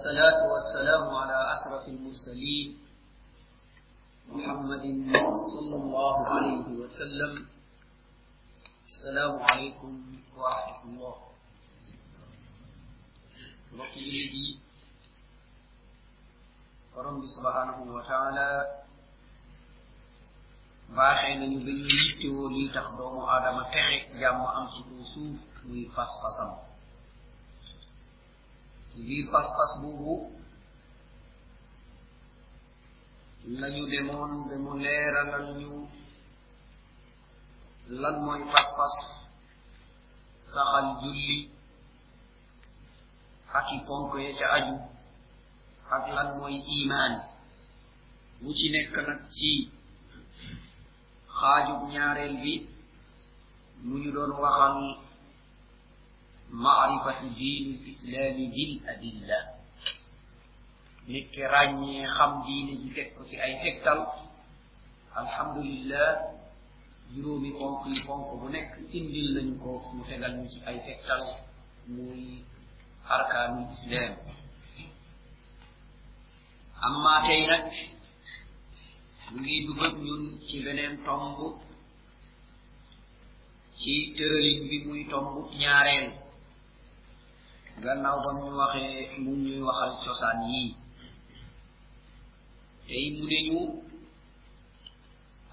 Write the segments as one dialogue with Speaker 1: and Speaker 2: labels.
Speaker 1: والصلاة والسلام على أشرف المرسلين محمد صلى الله عليه وسلم. السلام عليكم ورحمة الله. وبركاته ربي سبحانه وتعالى baaxeena ñu bañu yitte woo li tax doomu aadama texe jàmm ci biir pas-pas boobu. Lañu demoon ba mu leeralal ñu lan mooy pas-pas saxal julli ak i ponk ya ca aju ak lan mooy imaan. Bu ci nekk nag ci xaajub ñaareel bi mu ñu doon waxal معرفة دين الإسلام بالأدلة. نك راني خم دين جيتك في أي تكتل الحمد لله يرومي فوق فوق بنك إن دين لنكو متغل في أي تكتل موي أركان الإسلام أما تينك ngi dugg ñun ci benen tombu ci teureul bi muy gannaaw ba ñu waxee mu ñuy waxal cosaan yii tey mu ne ñu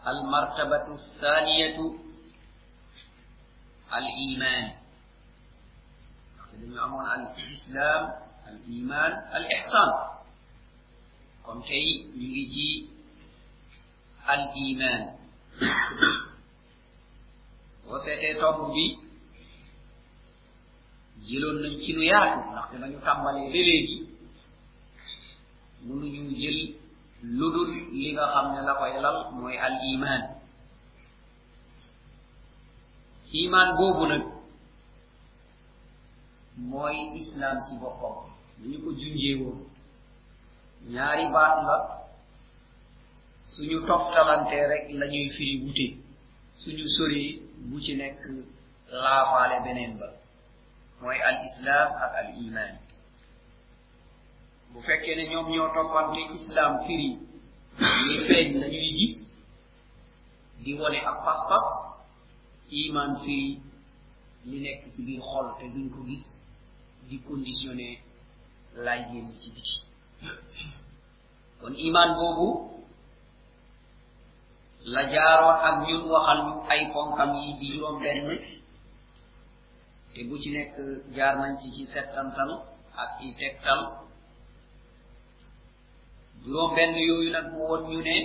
Speaker 1: almartabatu thaniyatu al iman dañu amoon al islam al iman al ihsan kon tey ñu ngi ci al iman boo seetee tomb bi jëloon nañ ci lu yaatu ndaxte dañu tàmbalee ba léegi. Mënuñu jël lu dul li nga xam ne la koy lal mooy al iman iman boobu nag mooy islam ci boppam. Ñu ko junjee woon. Ñaari baat la. Suñu toftalante rek lañuy firi wute. Suñu sori bu ci nekk laafaale beneen ba. Mooy al islam ak al iman bu fekkee ne ñoom ñoo toppante islam firi li feeñ lañuy gis di wone ak pas-pas iman firi li nekk ci biir xol te duñ ko gis di conditionné lay génn ci biti. Kon iman boobu la jaaroon ak ñun waxal ñu ay ponkam yi di juróom benn te bu ci nekk jaar nañ ci ci settantal ak i tegtal juróom benn yooyu nag mu woon ñu ne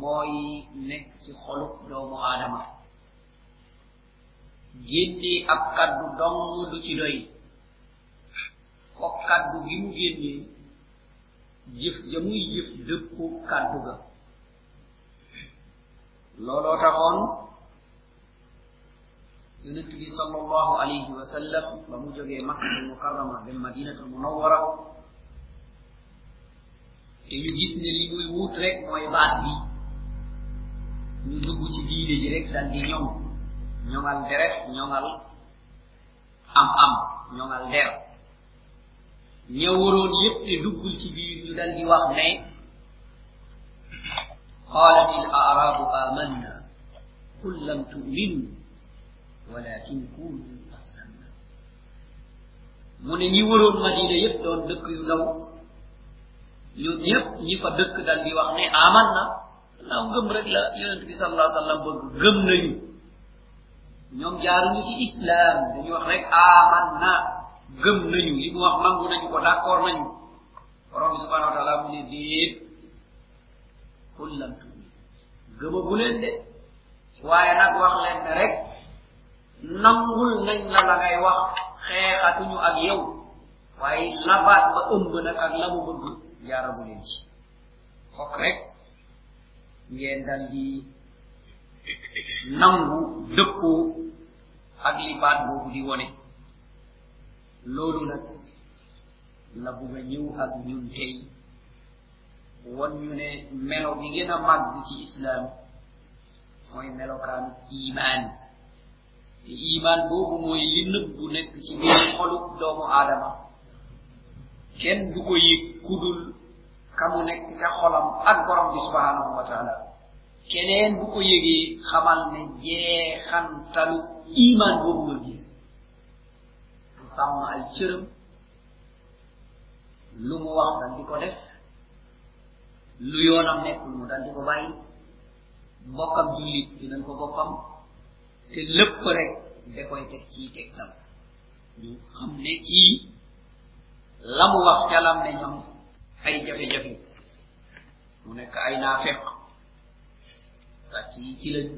Speaker 1: mooy nekk ci xolub doomu aadama génnee ab kaddu dong du ci doy ko kaddu gi mu génnee jëf ja muy jëf dëppu kaddu ga looloo taxoon yonent bi sallallahu alayhi wa sallam ba mu jógee makkatul mukarrama dem madinatul munawwara te ñu gis ne li muy wut rek mooy baat bi ñu dugg ci diine ji rek dal di ñoŋ ñoŋal deret ñoŋal am am ñoŋal der ña waroon yépp te duggul ci biir ñu dal di wax ne qalat il arabu amanna qul lam tuminu walakin kunu aslamna mu ne ñi madina yépp doon dëkk yu ndaw ñoom ñépp ñi fa dëkk dal di wax ne aman na. Naaw rek la yonent bi sallallahu alayhi wa sallam bëgg gëm nañu ñoom jaaruñu ci islam dañu wax rek aman na. Gëm li wax ko d'accord borom wax leen ne rek nangul nañ la la ngay wax xeexatuñu ak yow waaye labaat ba ëmb nag ak la mu bëgg jaarabu leen ci. Fokk rek ngeen dal di nangu dëppoo ak li baat boobu di wone. Loolu nag la bugg a ñëw ak ñun tey won ñu ne melo bi gën a màgg ci islaam mooy melokaanu imaan iman iman boobu mooy li nëbbu nekk ci biir xolu doomu aadama. Kenn du ko yëg kudul kamu nekk ca xolam ak borom bi subhanahu wa taala. Keneen bu ko yëgee xamal ne jeexantalu iman boobu nga gis. Mu sàmm ay cëram. Lu mu wax dal di ko def. Lu yoonam nekkul mu dal di ko bàyyi. Mbokkam jullit dinañ ko boppam ne kii la mu wax ca lam ne ñam ay jafe-jafe mu nekk ay naafeq sàcc yi ci lañ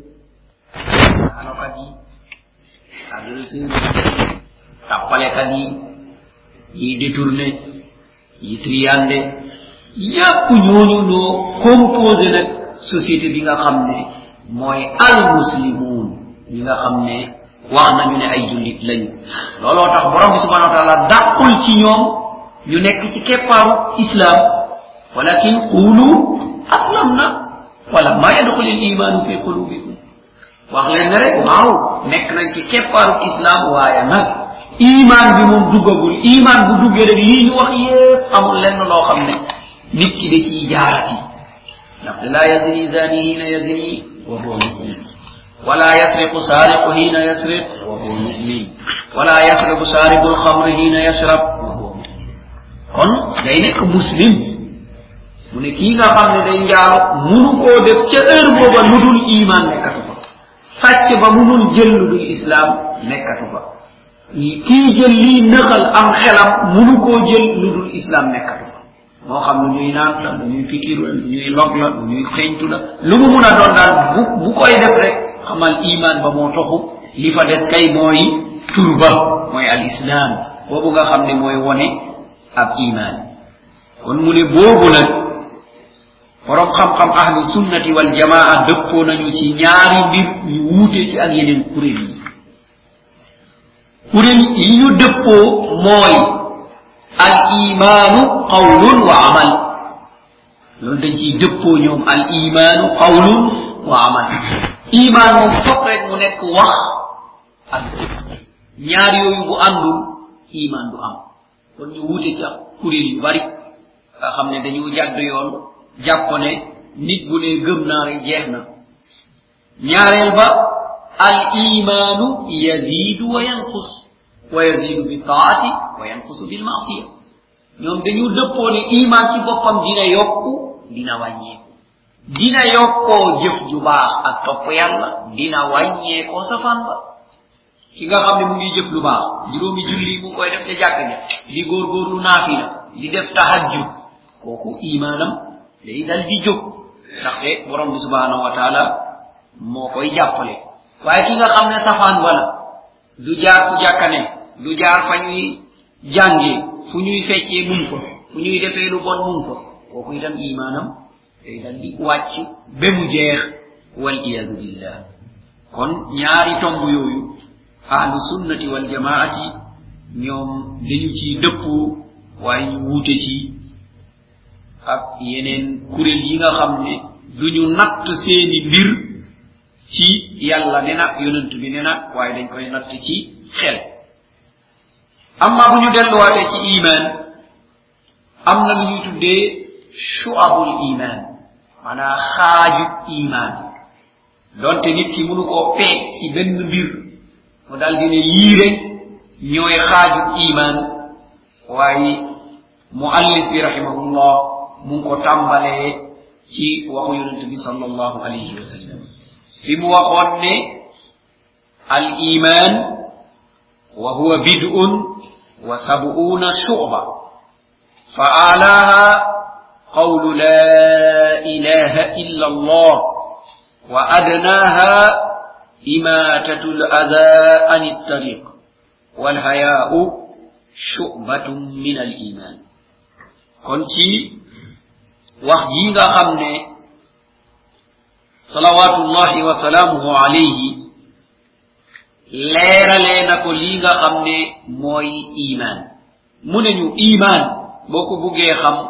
Speaker 1: anokat yi agresseur tappalekat yi yi détourné yi triandé yépp ñooñu ñoo composé nag société bi nga xam ne mooy al muslimun ñi nga xam ne wax nañu ne ay jullit lañu looloo tax borom bi subhanahu wa taala dàqul ci ñoom ñu nekk ci keppaaru islam walakin qulu aslamna wala ma yadxulu l imanu fi qulubikum wax leen ne rek waaw nekk nañ ci keppaaru islam waaye nag iman bi moom duggagul iman bu duggee rek lii ñu wax yépp amul lenn loo xam ne nit ki da ciy jaarati ndaxte laa yazni zani hina yazni wa huwa mumin ولا يسرق سارق حين يسرق. وهو مؤمن. ولا يسرق سارق الخمر حين يشرب. وهو كون داي نيك مسلم. مو ني كيغا خامني داي نجار مونو كو ديف تي اير بوبا نودول إيمان نيكاتو ساتي با مونون جيل لو الاسلام نيكاتو فا. كي جيل لي نخل أم خلام مونو كو جيل لو الاسلام نيكاتو mo xam ñuy naan la ñuy fikiru ñuy log la ñuy xeyntu la lu mu mën doon daal bu koy def rek xamal iman ba moo toxu li fa des kay mooy tur ba mooy al islam boobu nga xam ne mooy ab iman. Kon mu ne boobu nag borom xam-xam sunnati wal jamaa dëppoo nañu ci ñaari mbir ñu wuute ci ak yeneen kuréel yi. Yi ñu al imaanu qawlun wa amal. Loolu dañ ciy dëppoo al imaanu qawlun wa amal iman moom fop rek mu nekk wax. Ak ñaar yooyu bu àndul iman du am. Kon ñu wuute ci kuréel yu bari nga xam ne dañu jàdd yoon jàpp ne nit bu ne gëm naa rek jeex na. Ñaareel ba al imanu yazidu wa yanqus wa yazidu bi taati wa yanqusu bil maasiya. Ñoom dañu dëppoo ne iman ci boppam dina yokku dina wàññeeku. dina yokko jëf ju baax ak topp yàlla dina wàññeekoo safaan ba. Ki nga xam ne mu ngi jëf lu baax juróomi julli mu koy def ca jàkk ja di góorgóorlu naafila di def tahajjud kooku imaanam day dal di jóg. Ndaxte borom bi subhanahu wa taala moo koy jàppale. Waaye ki nga xam ne safaan ba la du jaar fu jàkkane du jaar fa ñuy jàngee fu ñuy feccee mun fa fu ñuy defee lu bon mun fa kooku itam imaanam day dal di wàcc ba kon ñaari tomb yooyu ahlu sunnati wal ñoom dañu ci dëppoo waaye ñu wuute ci ak yeneen kuréel yi nga xam ne duñu natt seeni mbir ci yàlla ne na yonent bi ne waaye dañ koy natt ci xel. Amma bu ñu delluwaatee ci iman am na lu ñuy tuddee shu'abul iman maanaa xaajub iman donte nit ki mënu koo peeg ci benn mbir mu dal di ne yii rek ñooy xaajub iman waaye muallif bi rahimahullah mu ngi ko tàmbalee ci waxu yonente bi sallallahu alayhi wa sallam fi mu waxoon ne al iman wa huwa bid'un wa sab'una shu'ba fa alaha قول لا إله إلا الله وأدناها إماتة الأذى عن الطريق والحياء شعبة من الإيمان. كنت وحيدا أمن صلوات الله وسلامه عليه لير لنا كليغا أمن موي إيمان. من إيمان بوكو بوكي خمّ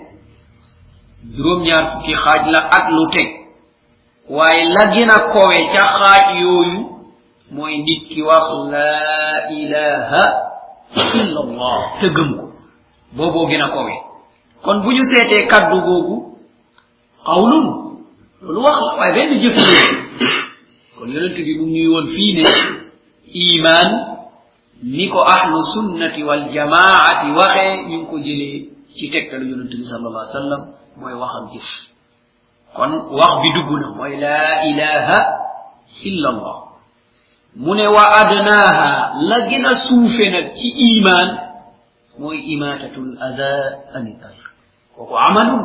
Speaker 1: juróom ñaar fukki xaaj la ak lu teg. waaye la gën a kowe ca xaaj yooyu mooy nit ki wax laa ilaha illa allah te ko. booboo gën kowe. kon bu ñu seetee kaddu googu xawlun loolu wax la waaye benn jëf kon yonent bi mu ñuy woon fii ne ni ko ahlu sunnati wa jamaati waxee ñu ko jëlee ci tegtalu yonent bi sallallahu alayhi wa sallam. Mooy wax ak jëf kon wax bi dugg na mooy laa ilaha illa allah mu ne wa adnaaha la gën a ci iman mooy imatatul ada ani tariq kooku amalun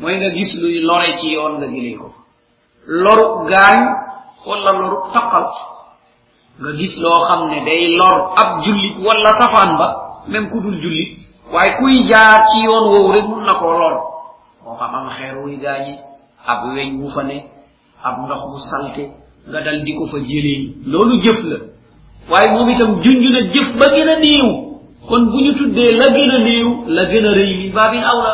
Speaker 1: mooy nga gis luy lore ci yoon nga jëlee ko loru gaañ wala loru taqal nga gis loo xam ne day lor ab jullit wala safaan ba même ku dul jullit waaye kuy jaar ci yoon woowu rek mun na koo lor moo xam am xeer wuy gaañi ab weñ wu ab ndox mu salte nga dal ko fa jëlee. Loolu jëf la. Waaye moom itam junj na jëf ba gën a néew. Kon bu tuddee la gën a néew la gën a rëy min baabin awla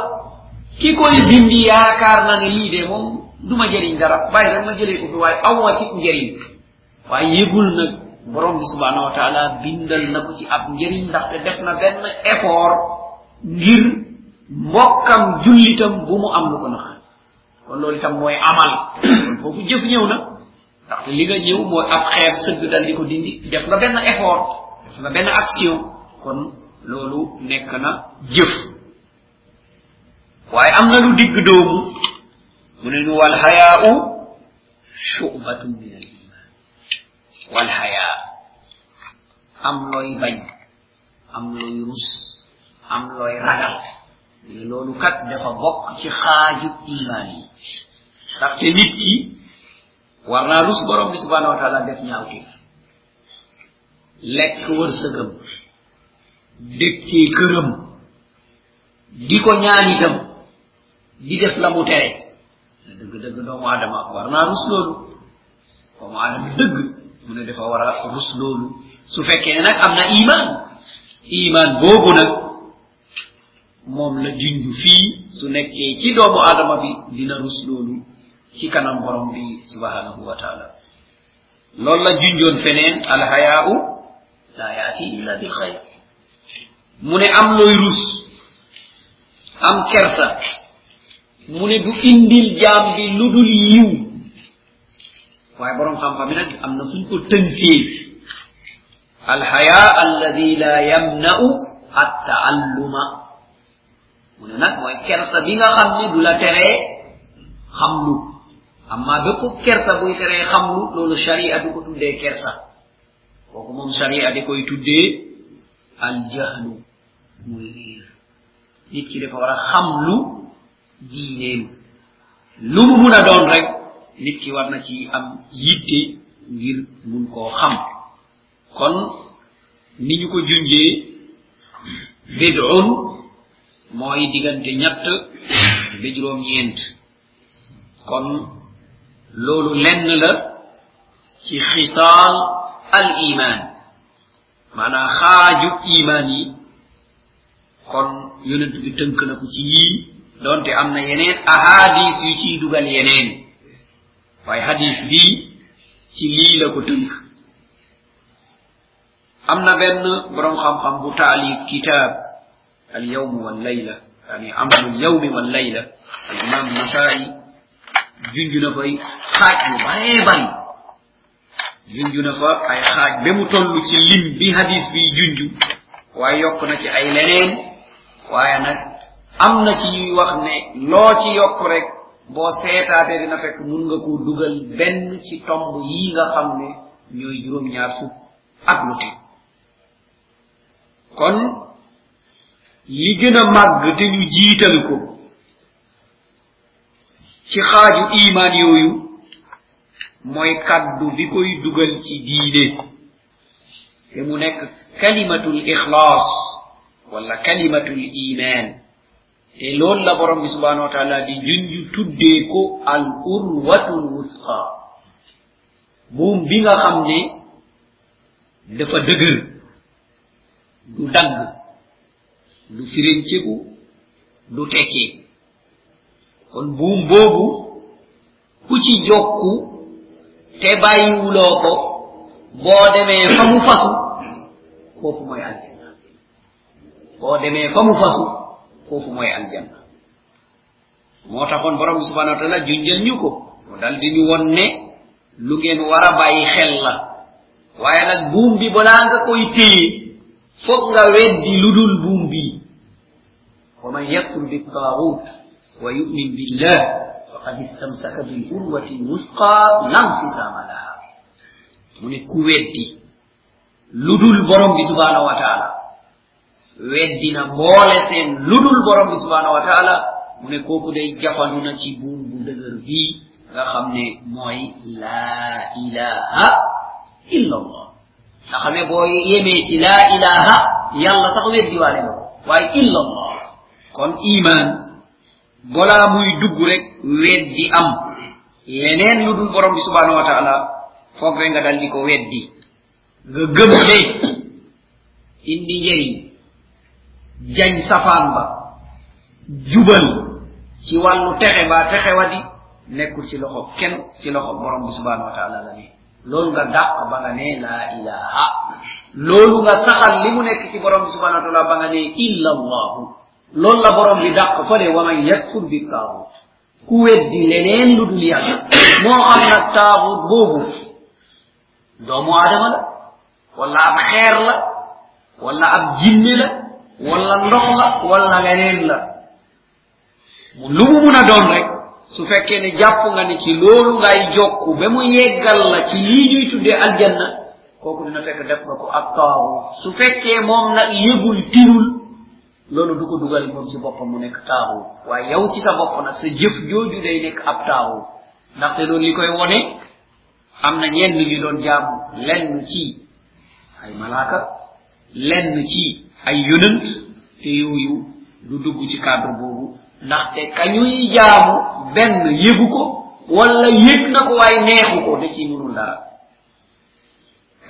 Speaker 1: ki koy dindi yaakaar na ne lii de moom du ma jëriñ dara. Bàyyi rek ma jëlee ko fi waaye aw ma ci njëriñ. Waaye yëgul nag borom bi subhanahu wa taala bindal na ko ci ab njëriñ ndaxte def na benn effort ngir mbokkam jullitam bu mu am lu ko nax. kon loolu itam mooy amal. kon foofu jëf ñëw na. ndaxte li nga ñëw mooy ab xeer sëgg dal di ko dindi. def nga benn effort. def nga benn action. kon loolu nekk na jëf. waaye am na lu digg doomu. mu ne ñu wal xayaau shubatun min al iman wal xayaa am looy bañ. am looy rus. am looy ragal. Loolu kat dafa bokk ci xaaju iman yi ndaxte nit ki war naa rus borom bi subhanahu wa taala def ñaawteef lekk wërsëgam dëkkee këram di ko ñaan itam di def la mu tere dëgg dëgg doomu adama war naa rus loolu doomu adama dëgg mu ne dafa war a rus loolu su fekkee nag am na iman iman boobu nag moom la junj fii su nekkee ci doomu adama bi dina rus loolu ci kanam borom bi subhanahu wa taala. Loolu la junjoon feneen alhayaau la yaati illa bil xayr. Mu am looy rus am kersa. Mu ne du indil jaam bi lu dul yiw. Waaye borom xam-xam yi nag am na fuñ ko tënkee. Alhaya alladi la yamna'u attaalluma mu ne nag mooy kersa bi nga xam ne du la teree xamlu amma bépp kersa buy teree xamlu loolu sharia du ko tuddee kersa kooku moom sharia di koy tuddee aljahlu muy riir nit ki dafa war a diineem lu mu mun a doon rek nit ki war na ci am yitte ngir mun koo xam kon ni ñu ko junjee bid'un mooy diggante ñett ba juróom ñeent kon loolu lenn la ci xisaal al iman maanaa xaaju iman yi. kon yonent bi tënk na ko ci yii donte am na yeneen ahadis yu ciy dugal yeneen. waaye hadis bii ci lii la ko tënk. am na benn borom xam-xam bu taalif kitaab al yawm wal layla yani amalu al yawmi wal layla al imam nasai junj na fay xaaj yu baree bari junj na fa ay xaaj ba mu toll ci lim bi hadis bi junj waaye yokk na ci ay leneen waaye nag am na ci ñuy wax ne loo ci yokk rek boo seetaatee dina fekk mun nga ko dugal benn ci tomb yi nga li gën a màgg te ñu jiital ko ci xaaju iman yooyu mooy kaddu bi koy dugal ci diine te mu nekk kalimatul ixlaas wala kalimatul iman te loolu la borom bi subhanahu wa taala di junj tuddee ko al urwatul wusqa buum bi nga xam ne dafa dëgër du dagg du firenceku du tekki. Kon buum boobu ku ci jokku te bàyyiwuloo ko boo demee fa mu fasu foofu mooy aljanna. Boo demee fa mu fasu foofu mooy aljanna. Moo taxoon borom subhanahu wa taala junjal ñu ko mu dal di ñu won ne lu ngeen war a xel la. Waaye nag buum bi balaa nga koy nga weddi lu dul buum bi ومن يكفر بالطاغوت ويؤمن بالله فقد استمسك بالقوة الوثقى لا انفصام لها. من الكويتي لدول برم سبحانه وتعالى. ويدينا بولسين لدول برم سبحانه وتعالى. من كوكو دي جفنونا تيبون بودغر بي. رخمني موي لا إله إلا الله. رخمني بوي يميتي لا إله. يلا تقوي الديوالي واي إلا الله. Kon iman balaa muy dugg rek weddi am. Leneen lu dul borom bi subhanahu wa taala foog rek nga dal di ko weddi. Nga gëm ne indi njëriñ jañ safaan ba jubal ci wàllu texe ba texe wadi nekkul ci loxo kenn ci loxo borom bi subhanahu wa taala la ne. Loolu nga dàq ba nga ne laa ilaha. Loolu nga saxal li mu nekk ci borom bi subhanahu wa taala ba nga ne illa loolu la borom bi dàq fële wa man yakfur bi taaxut ku weddi leneen lu dul yàlla. Moo xam nag taaxut boobu doomu aadama la wala ab xeer la wala ab jinne la wala ndox la wala leneen la. Lu mu mun a doon rek su fekkee ne jàpp nga ne ci loolu ngay jokku ba mu yeggal la ci lii ñuy tuddee aljanna kooku dina fekk def nga ko ab taaxut su fekkee moom nag yëgul tirul loolu du ko dugal moom ci boppam mu nekk taaxu waaye yow ci sa bopp nag sa jëf jooju day nekk ab taaxu ndaxte loolu li koy wone am na ñenn ñu doon jaamu. Lenn ci ay malaaka lenn ci ay yonant te yooyu du dugg ci cadre boobu. Ndaxte kañuy jaamu benn yëgu ko wala yëg na ko waaye neexu ko da ci mënul dara.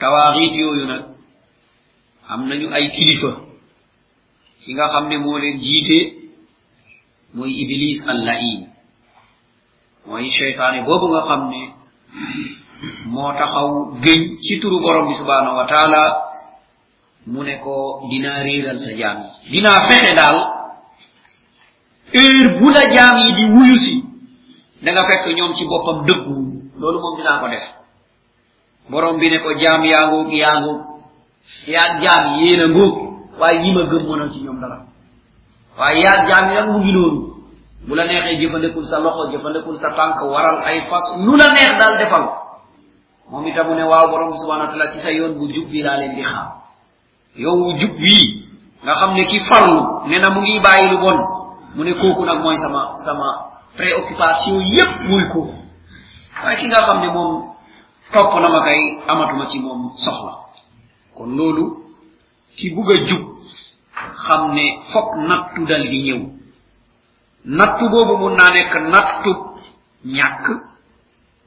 Speaker 1: Tawaaxiit yooyu nag am nañu ay kilifa ki nga xam ne moo leen jiite mooy iblis allain. mooy cheytaane boobu nga xam ne moo taxaw gëñ ci turu borom bi subhanahu wa taala mu ne ko dinaa réeral sa jaam yi. Dinaa fexe daal heure bu la jaam yi di wuyu si da nga fekk ñoom ci boppam dëggu. Loolu moom dinaa ko def. Borom bi ne ko jaam yaa ngoog yaa ngoog yaa jaam yéen a ngoog waaye yi ma gëm mënal ci ñoom dara waaye yaa jaam yi nag mu ngi noonu bu la neexee jëfandikul sa loxo jëfandikul sa tànk waral ay fas lu la neex daal defal moom itam ne waaw borom subhanahu wa taala ci sa yoon bu jub bi laa leen di xaar yow wu jub bii nga xam ne ki farlu ne na mu ngi bàyyi lu bon mu ne kooku nag mooy sama sama préoccupation yépp muy kooku waaye ki nga xam ne moom na ma kay amatuma ci moom soxla kon loolu ki bugg a xam ne fokk nattu dal di ñëw. Nattu boobu mun naa nekk nattu ñàkk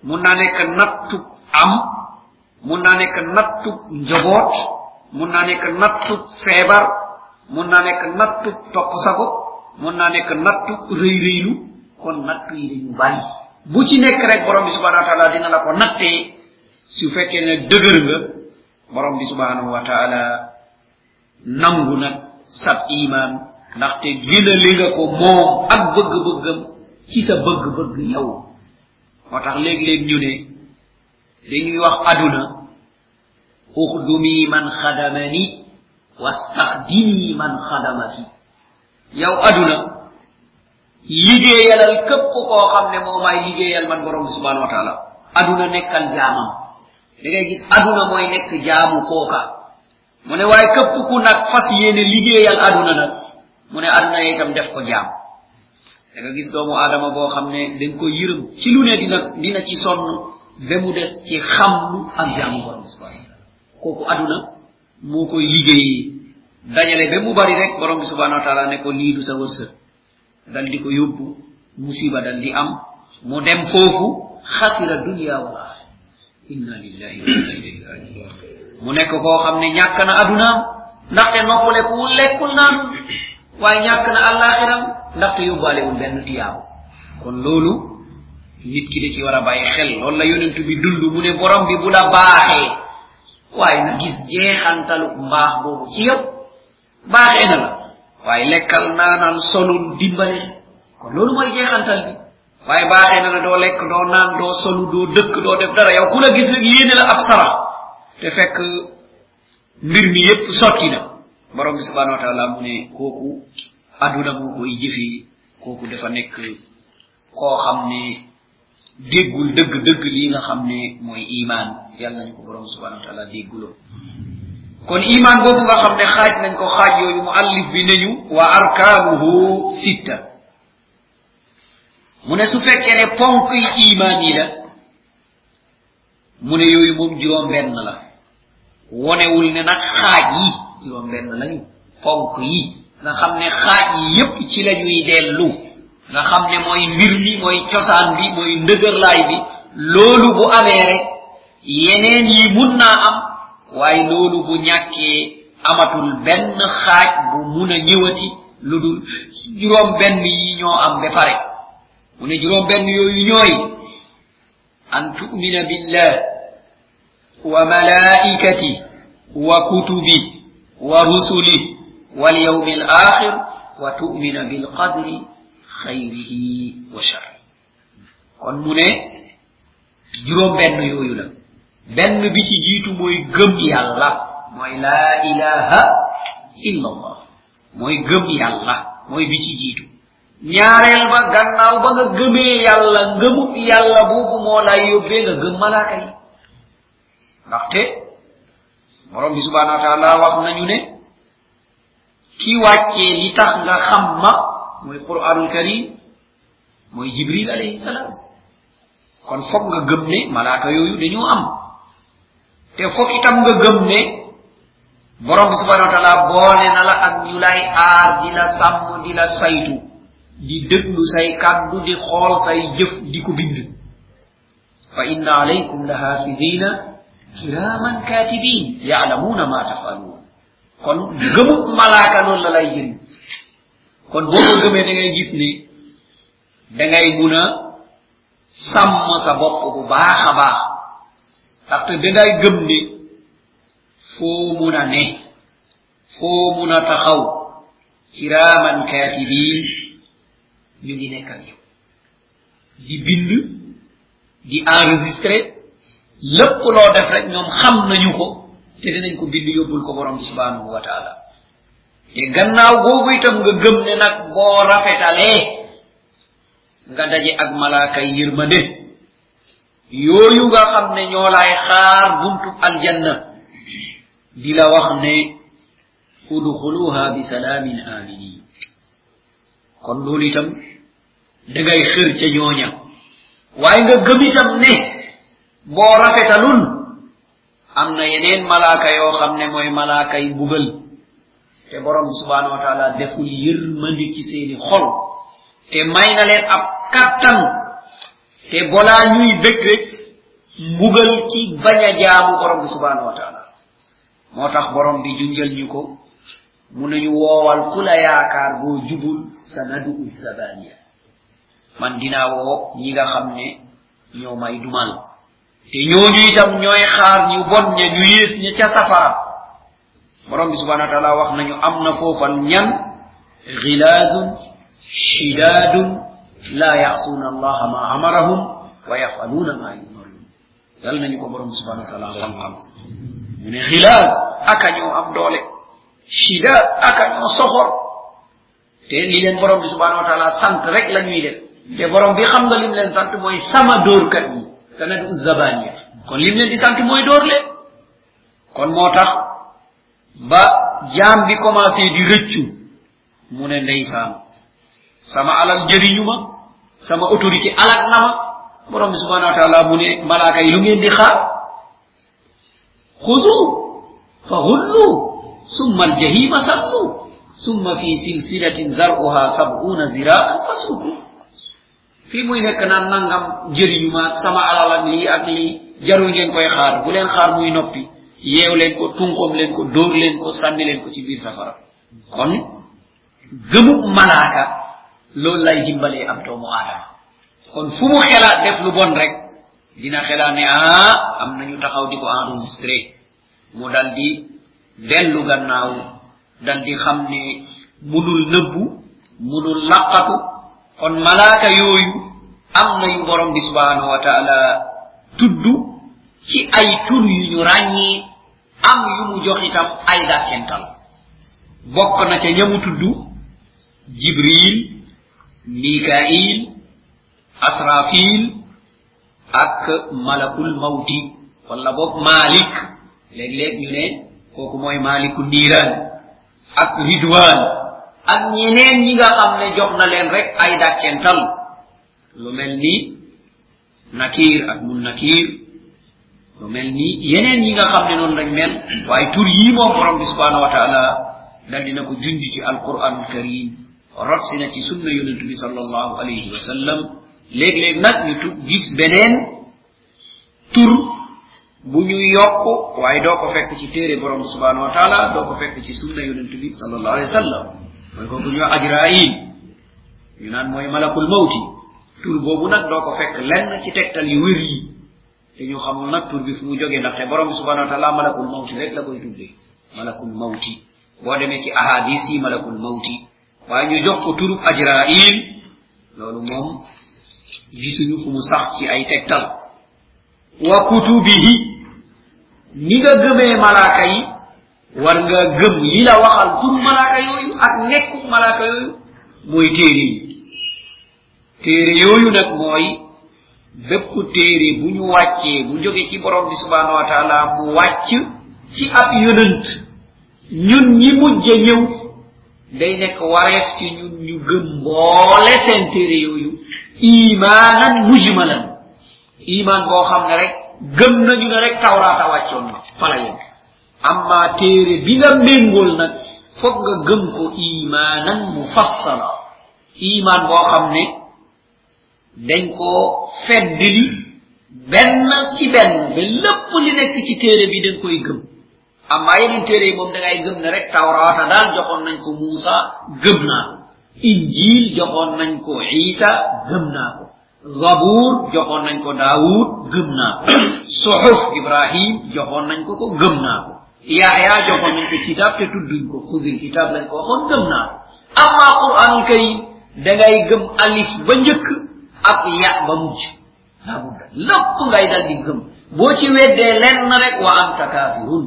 Speaker 1: mun naa nekk nattu am mun naa nekk nattu njoboot mun naa nekk nattu feebar mun naa nekk nattu topp sago mun naa nekk nattu rëylu. Kon nattu yi dañu bari. Bu ci nekk rek borom bi subhanahu wa taala dina la ko nattee. Su fekkee ne dëgër nga borom bi subhanahu wa taala nangu nag sab iman ndaxte gënale nga ko moom ak bëgg-bëggam ci sa bëgg-bëgg yow. moo tax léeg-léeg ñu ne dañuy wax aduna uxdumi man xadamani wastaxdimi man xadamaki yow aduna liggéeyalal képp koo xam ne moo may liggéeyal man borom subhanahu wa taala. aduna nekkal jaamam. da gis aduna mooy nekk jaamu kooka. Mu ne waaye képp ku nag fas yéene liggéeyal aduna nag mu ne aduna itam def ko jaam. Da nga gis doomu aadama boo xam ne dañ ko yërëm ci lu ne dina dina ci sonn ba mu des ci xam ak jaamu borom subhanahu kooku aduna moo koy liggéeyee. Dajale ba mu bari rek borom bi subhanahu wa taala ne ko lii du sa wërsëg. Dal di ko yóbbu musiba dal di am. Mu dem foofu xasira dunia wal inna lillahi wa inna ilayhi rajiun mu nekk koo xam ne ñàkk na adunaam ndaxte noppalekuwul lekkul naan waaye ñàkk na àllaaxiram ndaxte yóbbaalewul benn tiyaaw kon loolu nit ki da ci war a bàyyi xel loolu la yonent bi dund mu ne borom bi bu la baaxee waaye na gis jeexantalu mbaax boobu ci yow. Baaxee na la waaye lekkal naanal solul dimbale. Kon loolu mooy jeexantal bi. Waaye baaxee na la doo lekk doo naan doo solu doo dëkk doo def dara yow ku la gis rek yéene la ab sarax te fekk mbir mi yépp sotti na. Borom bi subhanahu wa taala mu ne kooku aduna moo koy jëfee kooku dafa nekk koo xam ne déggul dëgg dëgg lii nga xam ne mooy iman. Yàlla nañu ko borom subhanahu wa taala dégguloo kon iman boobu nga xam ne xaaj nañ ko xaaj yooyu mu allif bi nañu wa arkaanuhu sitta mu ne su fekkee ne ponk yi iman yi la mu ne yooyu moom juróom benn la wonewul ne nag xaaj yi juróom benn lañu ponk yi. Nga xam ne xaaj yi yépp ci la ñuy dellu. Nga xam ne mooy mbir mi mooy cosaan bi mooy ndëgërlaay bi. Loolu bu amee rek yeneen yi mun naa am waaye loolu bu ñàkkee amatul benn xaaj bu mun a ñëwati lu dul juróom benn yi ñoo am ba pare. Mu ne juróom benn yooyu ñooy an tu'mina billah al akhir wa tu'mina bil qadri khayrihi wa sharri kon mu ne juróom benn yooyu la benn bi ci jiitu mooy gëm yàlla mooy laa ilaha illa allah mooy gëm yàlla mooy bi ci jiitu ñaareel ba gannaaw ba nga gëmee yàlla ngëmub yàlla boobu moo lay yóbbee nga gëm malaaka yi ndaxte borom bi subhanahu wa taala wax nañu ne ki wàccee li tax nga xam ma mooy quranul karim mooy jibril alayhi salaam. Kon foog nga gëm ne malaaka yooyu dañoo am. Te foog itam nga gëm ne borom bi subhanahu wa taala boole na la ak ñu lay aar di la sàmm di la saytu di déglu say kàddu di xool say jëf di ko bind. Fa inna alaykum la hafidina kiraman katibin ya'lamuna ma tafalun. Kon gëmu malaaka loolu la lay jëriñ. Kon boo ko gëmee da ngay gis ne da ngay mun a sàmm sa bopp bu baax a baax. Ndaxte da gëm ne foo mun a ne taxaw ñu ngi nekk ak yow. Di bind di enregistré lépp loo def rek ñoom xam nañu ko te dinañ ko bind yóbbul ko borom bi subhanahu wa taala. te gannaaw googu itam nga gëm ne nag boo rafetalee nga daje ak malaaka yërmande. yooyu nga xam ne ñoo lay xaar buntu aljanna di la wax ne udxuluha bi salaamin aminin kon loolu itam da ngay xër ca ñooña. waaye nga gëm itam ne boo rafetalul am na yeneen malaaka yoo xam ne mooy malaaka yi mbugal. Te borom bi subhanahu wa taala deful yërmandi ci seeni xol. Te may na leen ab kattan. Te bolaa ñuy bëgg rek mbugal ci bañ a jaamu borom bi subhanahu wa taala. Moo tax borom bi junjal ñu ko mu nañu woowal ku la yaakaar boo jubul sa nadu zabaniya man dinaa woo ñi nga xam ne ñoo may dumal te ñooñu itam ñooy xaar ñu bon ña ñu yées ña ca safara. Borom bi subhanahu wa taala wax nañu am na ñan? Gilaadun shidaadun la ya'suuna allaha ma amarahum wa yafaluuna ma yumarun yal nañu ko borom subhanahu wa taala xam-xam. Mu ne gilaad aka ñoo am doole. Shida aka ñoo soxor. Te li leen borom bi subhanahu wa taala sant rek la ñuy def. Te borom bi xam nga lim leen sant mooy sama dóorkat yi sanadu zabaniya kon lim leen di sant mooy dóor leen kon moo tax ba jaam bi commencé di rëccu mu ne ndeysaan sama alal jëriñu ma sama autorité alak na ma borom bi subhanahu wa taala mu ne malaaka yi lu ngeen di xaar xuzu fa hullu summa aljahima sallu summa fi silsilatin zar'uha sab'una zira'an fasuku fi muy nek naan nangam jëriñu ma sama alal ak lii ak lii jarul ngeen koy xaar bu leen xaar muy noppi. Yeew leen ko tunqom leen ko dóor leen ko sànni leen ko ci biir safara. Kon gëmu malaaka loolu lay dimbalee ab doomu aadama. Kon fu mu xelaat def lu bon rek dina xelaat ne ah am nañu taxaw di ko enregistré. Mu dal di gannaaw dal di xam ne munul nëbbu munul laqatu kon malaaka yooyu am noyi borom bi subhanahu wa taala tudd ci ay tur yu ñu ràññee am yu mu jox itam ay dàkkental. Bokk na ca ñamu tudd jibril mikail asrafil ak malakul mawti wala boog malik léeg-léeg ñu ne kooku mooy maliku niiraan ak ridwan ak ñeneen ñi nga xam ne jox na leen rek ay dàkkental. Lu mel ni nakir ak mun nakir lu mel ni yeneen yi nga xam ne noonu lañ mel waaye tur yii moom borom bi subhanahu wa taala dal dina ko junj ci alquran karim rot si na ci sunna yonent bi sal allahu alayhi wa sallam. Léeg-léeg nag ñu tu gis beneen tur bu ñu yokk waaye doo ko fekk ci téere borom subhanahu wa taala doo ko fekk ci sunna yonent bi sal allahu alayhi wa sallam. Mooy kooku ñu ajrail ñu naan mooy malakul mawti tur boobu nag doo ko fekk lenn ci tegtal yu wér yi te ñu xamul nag tur bi fu mu jógee ndaxte borom bi subhanahu wa taala malakul mawti rek la koy tuddee malakul mawti boo demee ci ahadis yi malakul mawti waaye ñu jox ko turub ajrail loolu moom gisuñu fu mu sax ci ay tegtal wa kutubihi. Ni nga gëmee malaaka yi war nga gëm li la waxal tur malaaka yooyu ak nekku malaaka yooyu mooy téere yi. Téere yooyu nag mooy bépp téere bu ñu wàccee bu jóge ci borom bi subhanahu wa taala mu wàcc ci ab yonant ñun ñi mujj ñëw day nekk warees ci ñun ñu gëm mboole seen téere yooyu mujmalan. Iman boo xam ne rek gëm nañu ne rek tawraata wàccoon fala yem amma téere bi nga méngool nag, foog nga gëm ko imaanan mufassala. Iman boo xam ne dañ koo feddli benn ci benn, ba lépp li nekk ci téere bi dañ koy gëm. Amma yeneen téere yi moom da ngay gëm ne rek tawraata daal joxoon nañ ko muusa, gëm naa ko. Injil joxoon nañ ko isa gëm naa ko. Zabur joxoon nañ ko daawud gëm naa ko. Suxuf ibrahim joxoon nañ ko ko, gëm naa ko. Yahya joxoon nañ ko kitab te tudduñ ko xusil kitab lañ ko waxoon gëm naa amma quranul karim da ngay gëm alif ba njëkk ak ya ba mujj labudda lépp ngay dal di gëm boo ci weddee lenn rek wa anta kafirun.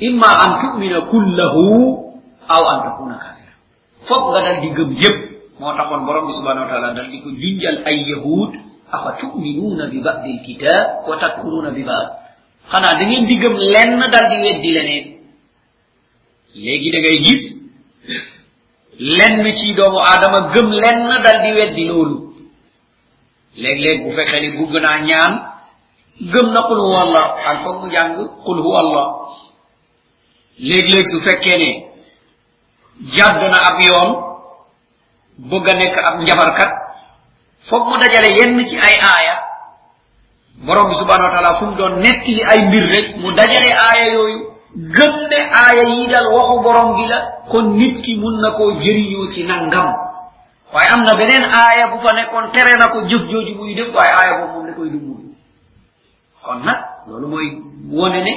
Speaker 1: Imma an tumina kullahu aw an takuna kafira foog nga dal di gëm yépp moo taxoon borom bi subhanahu wa taala dal di ko junjal ay yahud afa tuminuuna bi badi lkitab wa takfuruuna bi bad xanaa da ngeen di gëm lenn dal di weddi leneen léegi da ngay gis lenn ci doomu aadama gëm lenn dal di weddi loolu léeg-léeg bu fekkee ni bugg naa ñaan gëm na qul huwa allah al foog mu jàng qul huwa allah léeg-léeg su fekkee ne jàdd na ab yoon bëgg a nekk ab njabarkat foog mu dajale yenn ci ay aaya borom bi subhanahu wa taala sum doon nettili ay mbir rek mu dajale aaya yooyu gëm ne aaya yi dal waxu borom bi la kon nit ki mun na koo jëriñoo ci nangam. Waaye am na beneen aaya bu fa nekkoon tere na ko jëf jooju muy def waaye aaya boobu moom da koy dugg kon nag loolu mooy wone ne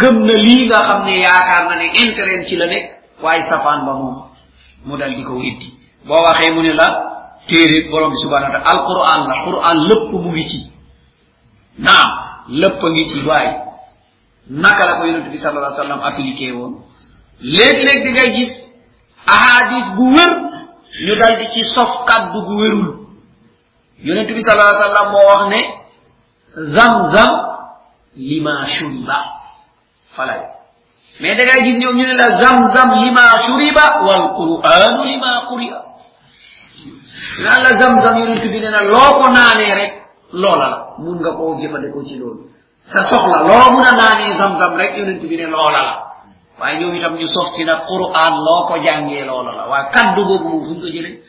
Speaker 1: gëm na lii nga xam ne yaakaar na ne intérêt ci la nekk waaye safaan ba moom mu dal di ko witti boo waxee mu ne la téere borom bi subhanahu wa taala alquran la quran lépp mu ngi ci. Naam lépp a ngi ci waaye naka la ko yonente bi sallallahu alayhi wasallam appliqué woon léeg-léeg di ngay gis ahadis bu wér ñu dal di ci sof kaddu gu wérul yonente bi sallallahu alayhi wasallam moo wax ne zam-zam lima shuriba falay mais da ngay gis ñoom ñu ne la zam-zam lima shuriba wal qur'anu lima quri'a naan la zam-zam yonent bi ne na loo ko naanee rek loola la. Mun nga koo jëfandikoo ci loolu. Sa soxla loo mun a naanee zamzam rek yonent bi ne loola la. Waaye ñoom itam ñu sof ci nag quran loo ko jàngee loola la. Waaye kaddu boobu moom fuñ ko jëlee.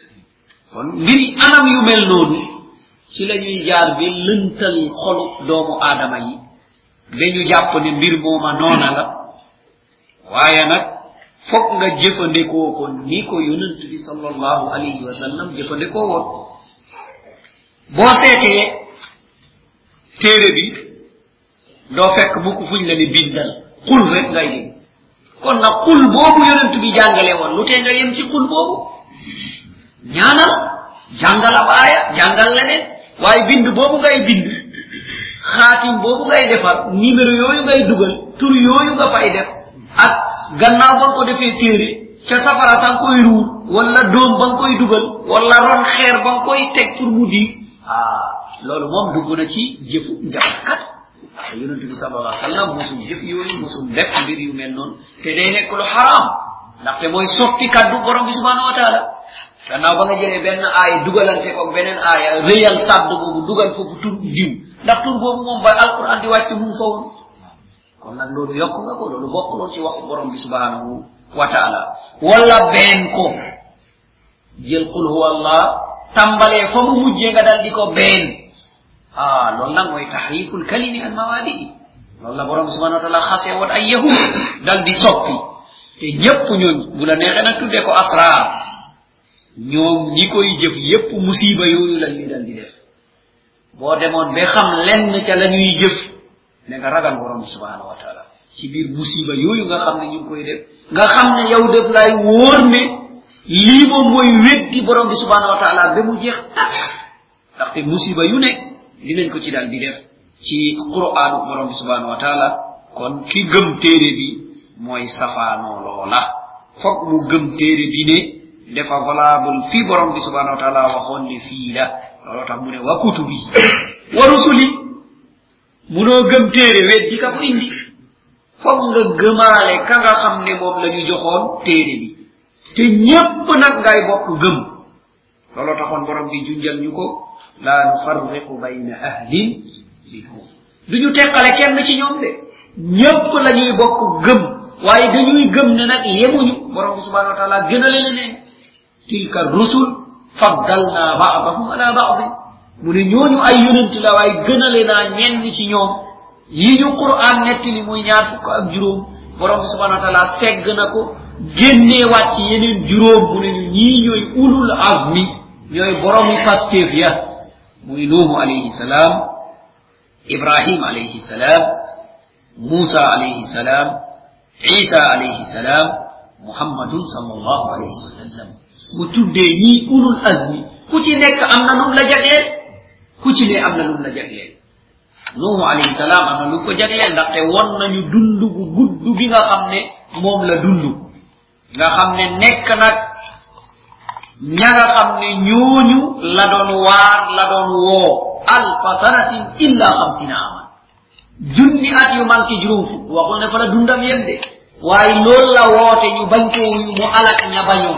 Speaker 1: Kon mbiri anam yu mel noonu ci la ñuy jaar bi lëntal xolu doomu aadama yi. Ba ñu jàpp ne mbir mooma noona la. Waaye nag foog nga jëfandikoo ko ni ko yonent bi sallallahu alayhi wa sallam jëfandikoo woon. Boo seetee téere bi doo fekk mukk fuñ la ni bindal. xul rek ngay dégg kon nag xul boobu yonent bi jàngale woon lu tee nga yem ci xul boobu. ñaanal jàngal ab aaya jàngal leneen. waaye bind boobu ngay bind. xaatim boobu ngay defar. numéro yooyu ngay dugal. tur yooyu nga fay def. ak gannaaw ba ko defee téere. ca safara sa koy ruur. wala doom ba koy dugal. wala ron xeer ba koy teg pour mu ah loolu moom dugg na ci jëfu njabarkat yonent bi sallallahu alayhi wa sallam mosul jëf yooyu mosul def mbir yu mel noonu te day nekk lu xaraam ndaxte mooy soppi kaddu borom bi subhanahu wa taala. Gannaaw ba nga jëlee benn aaya dugalante ko beneen aaya rëyal sàdd boobu dugal foofu tur diw ndax tur boobu moom ba alquran di wàcc mu fa kon nag loolu yokk nga ko loolu bokkuloon ci waxu borom bi subhanahu wa taala. Wala benn ko. Jël qul huwa allah tàmbalee fa mu mujjee nga dal di ko benn ah loolu nag mooy tahriful kalimi an mawadi'i loolu la borom subhanahu wa taala xasee woon ay dal di soppi te ñëpp ñooñ bu la neexee nag tuddee ko asrar ñoom ñi koy jëf yépp musiba yooyu la ñuy dal di def boo demoon ba xam lenn ca la ñuy jëf ne nga ragal borom subhanahu wa taala. Ci biir musiba yooyu nga xam ne ñu koy def nga xam ne yow def lay wóor ne moom mooy weddi borom subhanahu wa taala. Ba mu jeex tàkk ndaxte musiba yu ne li leen ko ci daal di def. Ci quraanu borom bi subhanahu wa taala kon ki gëm téere bi mooy safaanoo loola. Foog mu gëm téere bi ne dafa valable fii borom bi subhanahu wa taala waxoon ne fii la. Looloo tax mu ne wa kutubi wa rusuli. Munoo gëm téere weddi ka ko indi. Foog nga gëmaale ka nga xam ne moom la ñu joxoon téere bi. Te ñépp nag ngay bokk gëm. Looloo taxoon borom bi junjal ñu ko. La nufarriqu bayna ahlin minhum duñu teqale kenn ci ñoom de. Ñépp la ñuy bokk gëm. Waaye dañuy gëm ne nag yemuñu. Borom bi subhanahu wa taala gënale tilka ne la gënale naa ñenn ci ñoom. Yi ñu quran nettali muy ñaar fukk ak juróom. Borom bi subhanahu wa taala na ko. Génnee wàcc yeneen juróom. Mu ne ñu ñii ñooy ulul azmi. Ñooy boromi pastéef ya. Ulul azmi ku ci nekk am na lum la jagleel ku ci ne am na lum la jagleel nuuhu alayhi salaam am na lu ko jagleel ndaxte won nañu dund gu gudd bi nga xam ne moom la dund nga xam ne nekk nag ña nga xam ne ñooñu la doon waar la doon woo. Alfa sanatin illa xamsina aman. Junni at yu manqué juróom fukk waxul ne fa la dundam yem de. Waaye loolu la woote ñu bañ koowuñu mu alak ña bañoon.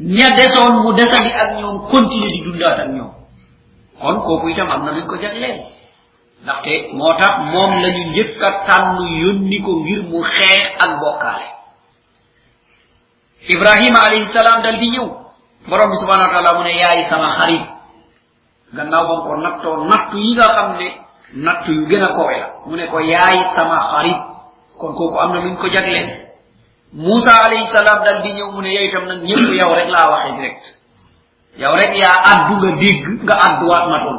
Speaker 1: Ña desoon mu desandi ak ñoom continue di dundaat ak ñoom. Kon kooku itam am na luñ ko jagleel. Ndaxte moo tax moom la ñu njëkk a tànn yónni ko ngir mu xeex ak bokkaale. Ibrahima alayhi salaam dal di ñëw borom subhanahu wa taala mu ne yaay sama xarit gannaaw ba ko nattoo nattu yi nga xam ne yu gën a kowe la mu ne ko sama xarit kon kooku am na luñ ko jagleen Musa alayhi salaam dal di ñëw mu ne yow itam nag yow rek laa waxee direct. Yow rek yaa addu nga dégg nga adduwaat ma toon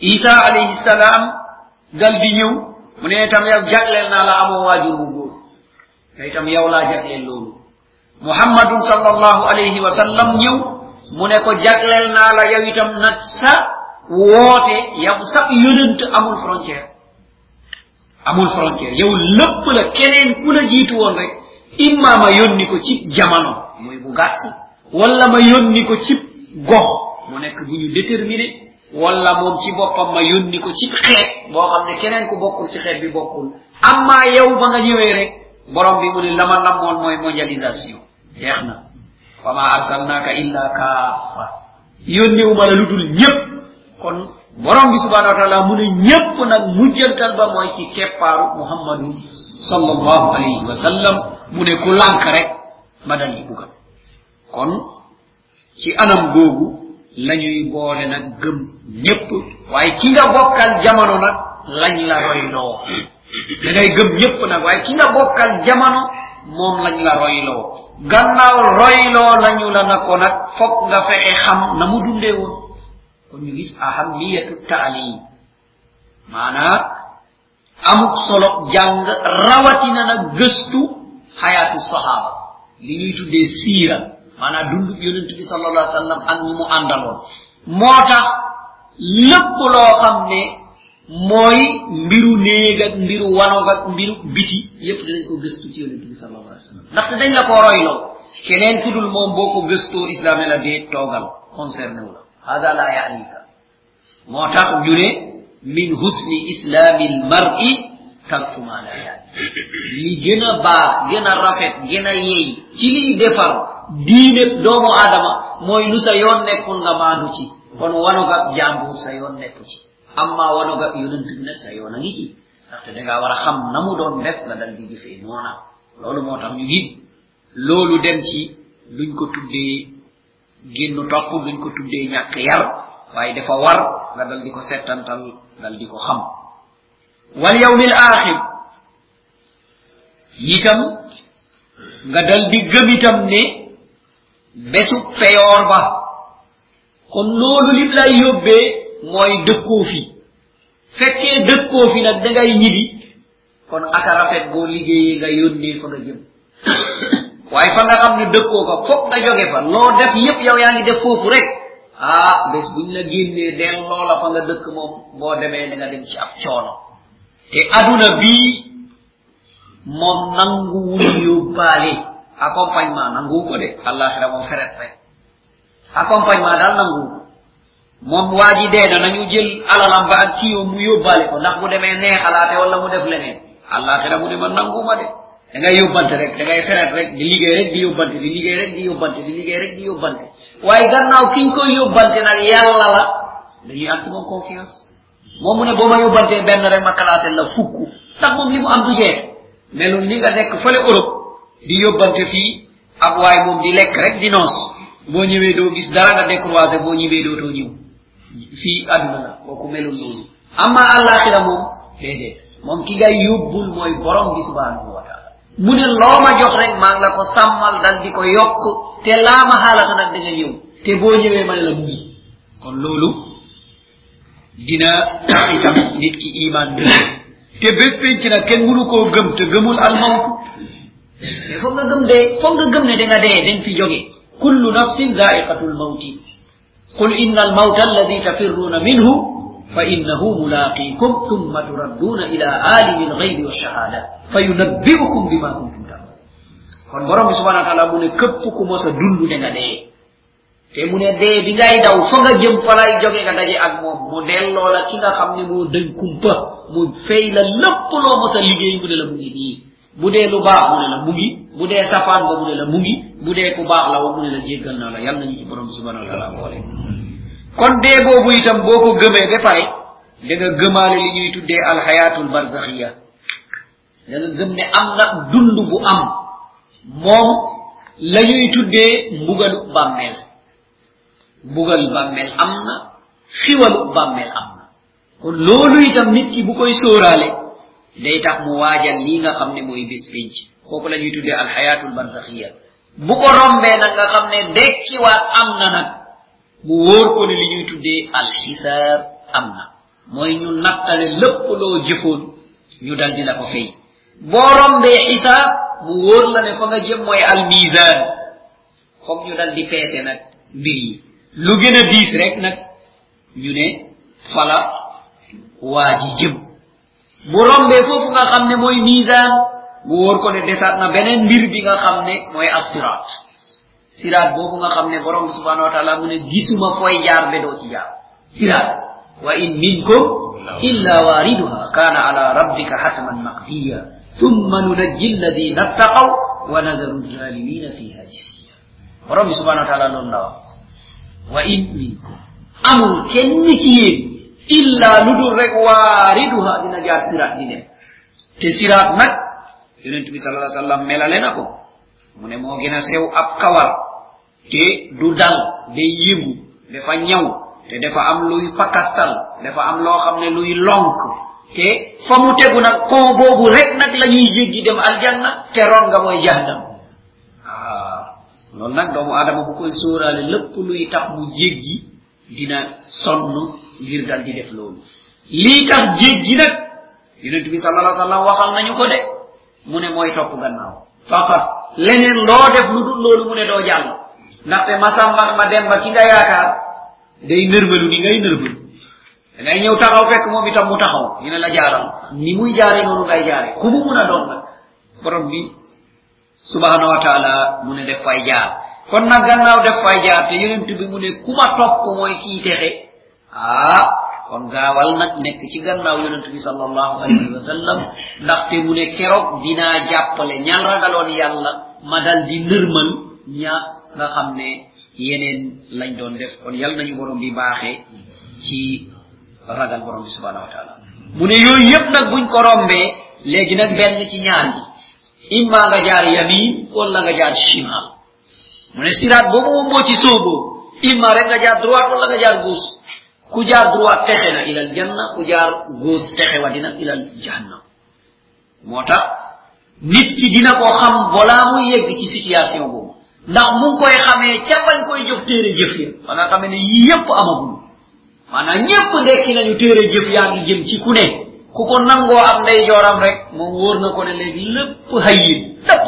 Speaker 1: Isa alayhi salaam dal di ñëw mu ne itam yow jagleel naa la amoo waajur bu yow yow muhammadun sallallahu alayhi wa sallam ñëw mu ne ko jaglel naa la yow itam nag sa woote yow sa yonent amul frontière. Amul frontière. Yow lépp la keneen ku la jiitu woon rek imma ma yónni ko ci jamono muy bu gàtt wala ma yónni ko ci gox mu nekk bu ñu déterminé wala moom ci boppam ma yónni ko ci xeet boo xam ne keneen ku bokkul ci xeet bi bokkul. Amma yow ba nga ñëwee rek borom bi mu ne lama namoon mooy mondialisation. Jeex na. Wa ma arsalnaka illa kaafa yónniwu ma la lu dul ñépp. Kon borom bi subhanahu wa taala mu ne ñépp nag mujjantal ba mooy ci keppaaru muhammadu sallallahu alayhi wa sallam. Mu ne ku rek ma bugal kon ci anam googu lañuy boole nag gëm ñépp. Waaye ki nga bokkal jamono nag lañ la royloo. Da ngay gëm ñépp nag. Waaye ki nga bokkal jamono lañ la gannaaw royloo lañu la na ko nag foog nga fexe xam na mu dundee woon. Kon ñu gis ahamiyatu taalim maanaa amuk solo jàng rawatina na gëstu xayaatu sahaaba li ñuy tuddee siira maanaa dund yonent bi sallallahu alayhi wa sallam ak ñu mu àndaloon. Moo tax lépp loo xam ne mooy mbiru néeg ak mbiru wanog ak mbiru biti yépp dinañ ko gëstu ci yonente bi sallallahu alayhi wa sallam ndaxte dañ la koo royloo keneen ku dul moom boo ko gëstoo islam la dee toogal concerné wu la. Hada la yanika. Moo tax ñu ne min husni islami lmar'i tarku ma la yaani li gën a baax gën a rafet gën a yey ci liy defar diine doomu aadama mooy lu sa yoon nekkul nga maandu ci. Kon wanogab jàmbur sa yoon nekku ci. Ndaxte da ngaa war a xam na def la dal di jëfee noona loolu moo tax ñu gis loolu dem ci luñ ko tuddee génn topp luñ ko tuddee ñàkk yar. Waaye dafa war nga dal di ko dal di xam. Wal yawmil axir yitam nga dal di gëm itam ne besu feyoor ba. Kon loolu lim lay yóbbee mooy dëkkoo fi. fekkee dëkkoo fi nag da ngay ñibi kon aka rafet boo liggéeyee nga yónnee fa nga jëm. waaye fa nga xam ne dëkkoo fa foog nga jóge fa. loo def yépp yow yaa ngi def foofu rek. ah bés buñ la génnee del loola fa nga dëkk moom boo demee da nga dem ci ab coono. te aduna bii moom nanguwul yóbbaale. accompagnement nanguwu ko de. Àllaaxira moom feret rek. accompagnement daal nanguwu moom waa ji dee na nañu jël alalam ba ak kiyoo mu yóbbaale ko ndax bu demee neexalaate wala mu def leneen àllaaxira mu ne ma nanguma de da ngay yóbbante rek da ngay feret rek di liggéey rek di yóbbante di liggéey rek di yóbbante di liggéey rek di yóbbante waaye gannaaw kiñ koy yóbbante nag yàlla la. Dañuy ci moom confiance. Moom mu ne boo ma yóbbantee rek ma kalaate la fukk ndax moom li mu am du jeex melul ni nga nekk fële Europe di yóbbante fii ak waay moom di lekk rek di noos boo ñëwee doo gis dara nga décroisé boo ñëwee dootoo ñëw fii aduna kooku melul ɗum amma àllaaxira moom déedéet. Moom ki ngay yóbbul mooy borom bi subhanahu wa taala mu ne loo ma jox rek maa ngi la ko sàmmal dal di ko yokk te laama xaalata nag da nga ñëw. Te boo ñëwee ma ne la mu kon loolu dina itam nit ki iman bi te bés penc nag kenn mënu koo gëm te gëmul almawtu mais foog nga gëm dee foog nga gëm ne da nga dee dañ fi jóge. Kullu nafsin zaiqatu lmawti almawta alladi tafirruuna minhu fa innahu mulaqikum thumma turadduuna ila alimi alghaybi walshahada fa yunabbiukum bima kuntum tamalun kon borom bi subhanahu wa taala mu ne képp ku mos a dund da nga dee te mu ne dee bi ngay daw fa nga jëm fa lay jóge nga daje ak moom mu delloo la ki nga xam ne moo dëñ kumpa mu fay la lépp loo mos a liggéey mu ne la mu ngi nii bu dee lu baax mu ne la mu ngi bu dee safaan ba mu ne la mu ngi bu dee ku baax la wa mu ne la jéggal naa la yàlla nañu ci borom subhanahu wa taala boole. Kon dee boobu itam boo ko gëmee ba pare da nga gëmaale li ñuy tuddee alxayaatul barzaxiya da nga gëm ne am na dund bu am moom la ñuy tuddee mbugalu bàmmeel. Mbugal bàmmeel am na xiwalu bàmmeel am na. Kon loolu itam nit ki bu koy sóoraale day tax mu waajal lii nga xam ne mooy bés pénc kooku la ñuy tuddee alxayaatul barzaxiya bu ko rombee nag nga xam ne dekkiwaat am na nag mu wóor ko ne li ñuy tuddee alxisaab am na mooy ñu nattale lépp loo jëfoon ñu dal di ko fay boo rombee xisaab mu wóor la ne fa nga jëm mooy almisaan foog ñu dal di peese nag mbir yi lu gën a diis rek nag ñu ne fala waa ji jëm bu rombee foofu nga xam ne mooy misaan mu wóor ko ne desaat na beneen mbir bi nga xam ne mooy assiraat siraat boobu nga xam borom bi subhanahu wa taala mu ne gisuma fooy jaar be doo ci jaar siraat wa in minkum illa wariduha kana ala rabbika hatman maqdiya thumma nunajji alladina ttaqaw wa nadaru zalimina fiha jisiya borom subhanahu wa taala loolu la wa in minkum amul kenn ci yéen illa ludul rek waariduha dina jaar sirat di dem te sirat nag yonent bi sallallahu alaihi wasallam melale na ko mu ne moo gën a sew ab kawar te du dal day yëngu dafa ñaw te dafa am luy pakastal dafa am loo xam ne luy lonk. Te fa mu tegu rek nag la ñuy jéggi dem aljanna te ron nga mooy jahannam. Loolu nag doomu adama bu koy sóoraale lépp luy tax mu jéggi dina sonn ngir dal di def loolu. Lii tax jéggi nag yonent bi sallallahu alayhi wasallam waxal nañu ko de. Mu ne mooy topp gannaaw. Faqat leneen loo def lu dul loolu mu ne doo jàll. Ndaxte masamba ma dem ba ki nga yaakaar day nërmalu ni ngay nërmalu da ngay ñëw taxaw fekk moom itam mu taxaw dina la jaaral. Ni muy jaare noonu ngay jaare. Ku mu mun doon nag borom bi subhanahu wa taala mu def fay jaar kon nag gannaaw def fay jaar te yonent bi mu ne ku ma topp mooy kii texe ah kon gaawal nag nekk ci gannaaw yonent bi sallallahu alayhi wa sallam ndaxte mu ne keroog dinaa jàppale ñan ragaloon yàlla ma dal di nërmal ña nga xam ne yeneen lañ doon def kon yal nañu borom bi baaxee ci ragal borom bi subhanahu wa taala. Mu ne yooyu yëpp nag buñ ko rombee léegi nag benn ci ñaar yi imma nga jaar yamin wala nga jaar shimal mu ne sirat moom moo ci sóoboo imma rek nga jaar droite wala nga jaar gauche ku jaar droite texe na ilal janna ku jaar gauche texe wa dina ilal jahannam moo tax nit ki dina ko xam balaa muy yegg ci situation boobu. Ndax mu ngi koy xamee ca bañ koy jox téere jëf ya. Nga xamee ne yii yépp amagul. Maanaam ñépp ndekki nañu téere jëf yaa ngi jëm ci ku ne. Ku ko nangoo am ndey rek na ko ne léegi lépp hayyin lépp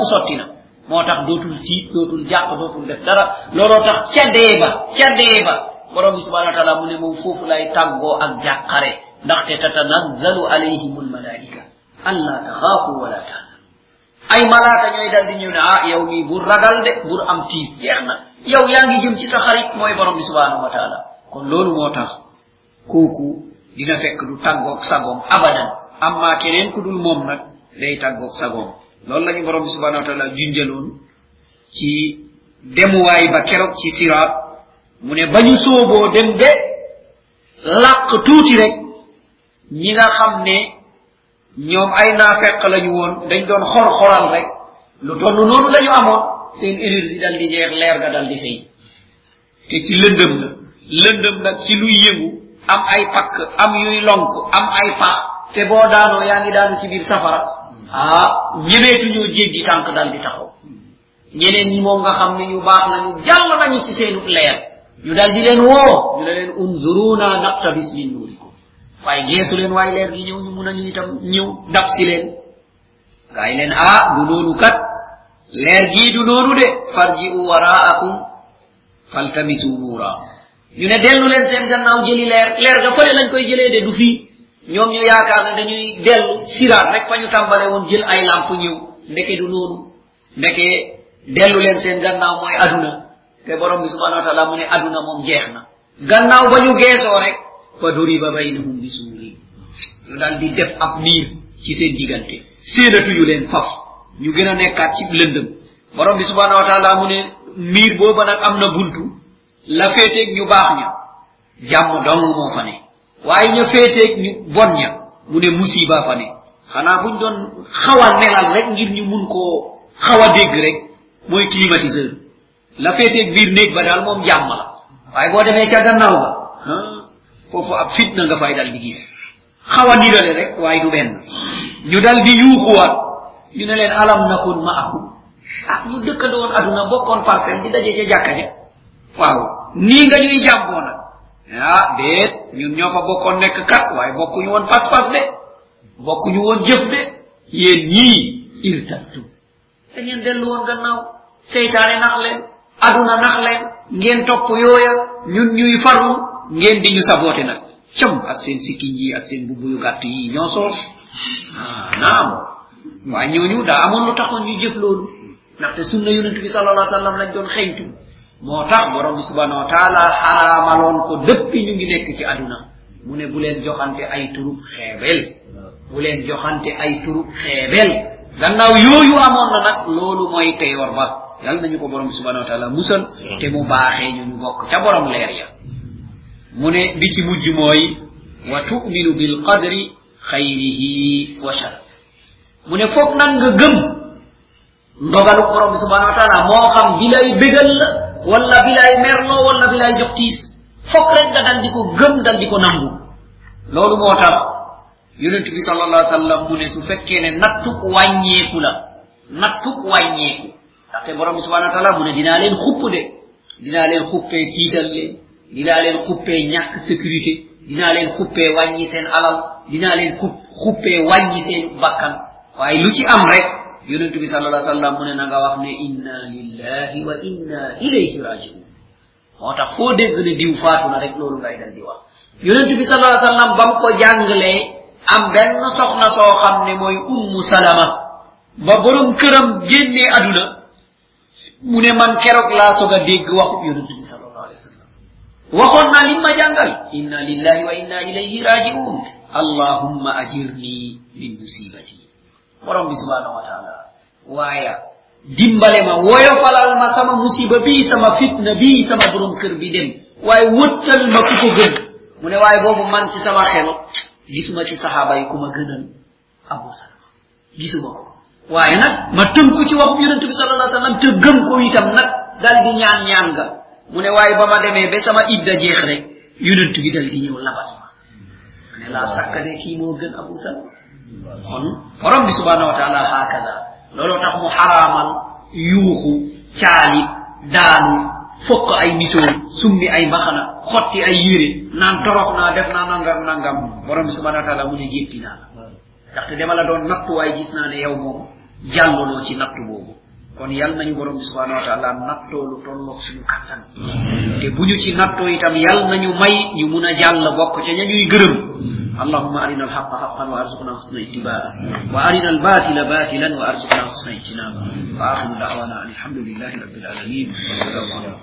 Speaker 1: moo tax dootul tiit dootul jàq dootul def dara looloo tax ca dee ba ca dee ba borom bi subhanahu wa taala mu ne moom foofu lay tàggoo ak jàqare ndaxte tatanazzalu alayhim almalaika alla taxaafu wala tahzanu ay malaaka ñooy dal di ñëw ne ah yow mii bur ragal de bur am tiis jeex na yow yaa ngi jëm ci sa xarit mooy borom bi subhanahu wa taala kon loolu moo tax kooku dina fekk du tàggoog sagoom abadan amma keneen ku dul moom nag day tàggoog sagoom loolu lañu borom subhanahu wa taala junjaloon ci demuwaay ba keroog ci siraat mu ne bañu sooboo dem be làq tuuti rek ñi nga xam ne ñoom ay naafeq lañu woon dañ doon xor xoral rek lu toll noonu lañu seen énergie dal di jeex leer ga dal di fay te ci lëndëm la lëndëm nag ci luy yëngu am ay pakk am yuy lonk am ay pax te boo daanoo yaa ngi daanu ci biir safara ah ñemeetuñoo jéggi tànk dal di taxaw. Ñeneen ñi moom nga xam ne ñu baax nañu jàll nañu ci seenu leer. Ñu dal di leen woo ñu ne leen unzuruna naqtabis min nurikum waaye geesu leen waaye leer gi ñëw ñu mun a ñu itam ñëw dab si leen. Gaay leen ah du noonu kat. Leer gii du noonu de. Farji'u waraakum faltamisu nuura ñu ne dellu leen seen gannaaw jëli leer. Leer ga fële lañ koy jëlee de du fii. ñoom ñu yaakaar ne dañuy dellu siraat rek fa ñu tàmbale woon jël ay lamp ñëw. Ndeke du noonu. Ndeke dellu leen seen gannaaw mooy aduna. Te borom bi subhanahu wa taala mu ne aduna moom jeex na. Gannaaw ba ñu geesoo rek fa duriba baynahum bi suuri. Ñu daal di def ab miir ci seen diggante. Séenatuyu leen faf. Ñu gën a nekkaat ci lëndëm. Borom bi subhanahu wa taala mu ne miir booba nag am na buntu. La féeteeg ñu baax ña. Jàmm dong moo fa ne. Waaye ña féeteeg ñu bon ña mu ne musiba fa ne xanaa buñ doon xaw a nelal rek ngir ñu mun koo xaw a dégg rek mooy climatiseur la féeteeg biir néeg ba daal moom jàmm la waaye boo demee ca gannaaw ba. Foofu ab fitna nga fay dal di gis xaw a rek waaye du benn ñu dal di yuuxuwaat ñu ne leen alam nakun maakum ah ñu dëkkandoon aduna bokkoon parcelle di daje ca jàkka ja. Waaw. Nii nga ñuy jàmboo nag ah déet ñun ñoo fa bokkoon nekk kat waaye bokkuñu woon pas-pas de bokkuñu woon jëf de yéen ñii irtattu da ngeen dellu woon gannaaw seytaane nax leen aduna nax leen ngeen topp yooya ñun ñuy farlu ngeen di ñu saboote nag cam ak seen sikkiñ yi ak seen bubbu yu gàtt yi ñoo soos ah naam waaye ñooñu daa amoon lu taxoon ñu jëf loolu ndaxte sunna yonent bi sallallahu alayhi wa lañ doon xeñtu moo tax borom bi subhanahu wa taala xaraamaloon ko dëppi ñu ngi nekk ci aduna. Mu ne bu leen joxante ay turub xeebel. Bu leen joxante ay turub xeebel. Gannaaw yooyu amoon na nag loolu mooy teyoor ba. Yal nañu ko borom bi subhanahu wa taala musal te mu baaxee ñu ñu bokk ca borom leer ya. Mu ne bi ci mujj mooy wa tu'minu bil qadri khayrihi wa shar mu ne foog nag nga gëm ndogalu borom subhanahu wa taala moo xam bi lay bégal la walla bilay merlo walla bilay jox tiis. Fok rek nga dal di ko gëm dal di ko nangu. Loolu moo tax yonent bi sal allah sallam mu ne su fekkee ne nattuk wàññeeku la nattuk wàññeeku. Ndaxte borom bi subhana wa taala mu ne dinaa leen xupp de. Dinaa leen xuppee tiital leen dinaa leen xuppee ñàkk sécurité. Dinaa leen xuppee wàññi seen alal. Dinaa leen xuppee wàññi seen bakkan. Waaye lu ci am rek yonent bi sallallahu alayhi wa sallam mu ne na nga wax ne inna lillahi wa inna ilayhi rajiun. Moo tax foo ne diw faatu na rek loolu ngay dal di wax yonent bi sallallahu alayhi wa sallam bam ko jàngalee am benn soxna soo xam ne mooy ummu salama ba borom këram génnee aduna. Mu ne man keroog laa soog a dégg waxub yonent bi sallallahu alayhi wa sallam waxoon naa lim ma jàngal inna lillahi wa inna ilayhi rajiun. Allahumma ajirni min musibati borom bi subhanahu wa taala. Waaye dimbale ma woyofalal ma sama musiba bii sama fitna bii sama borom kër bi dem waaye wëttal ma ku ko gën mu ne waaye boobu man ci sama xel gisuma ci saxaaba yi ku ma gënal abu salama gisuma ko waaye nag ma tënku ci waxu yonente bi sallallahu alayhi wasallam te gëm ko itam nag dal di ñaan ñaan nga mu ne waaye ba ma demee sama idda jeex rek. Yonent bi dal di ñëw labat. Ma ne laa sakkade kii moo gën abu kon borom bi subhanahu wa taala hakada looloo tax mu xaraamal yuuxu caali daanu fokk ay misoo summi ay mbaxana xotti ay yére naan torox naa def naa nangam nangam borom bi subhanahu wa taala mu ne jéppi naa la ndaxte dama la doon nattu waaye gis naa ne yow moom jàlloloo ci nattu boobu kon yal nañu borom bi subhanahu wa taala nattoo lu tolloog suñu kattan te bu ñu ci nattoo itam yal nañu may ñu mun a jàll bokk ca ña ñuy gërëm اللهم أرنا الحق حقا وأرزقنا حسن اتباعه. وأرنا الباطل باطلا وأرزقنا حسن اجتنابه. وآخر دعوانا أن الحمد لله رب العالمين. والسلام عليكم.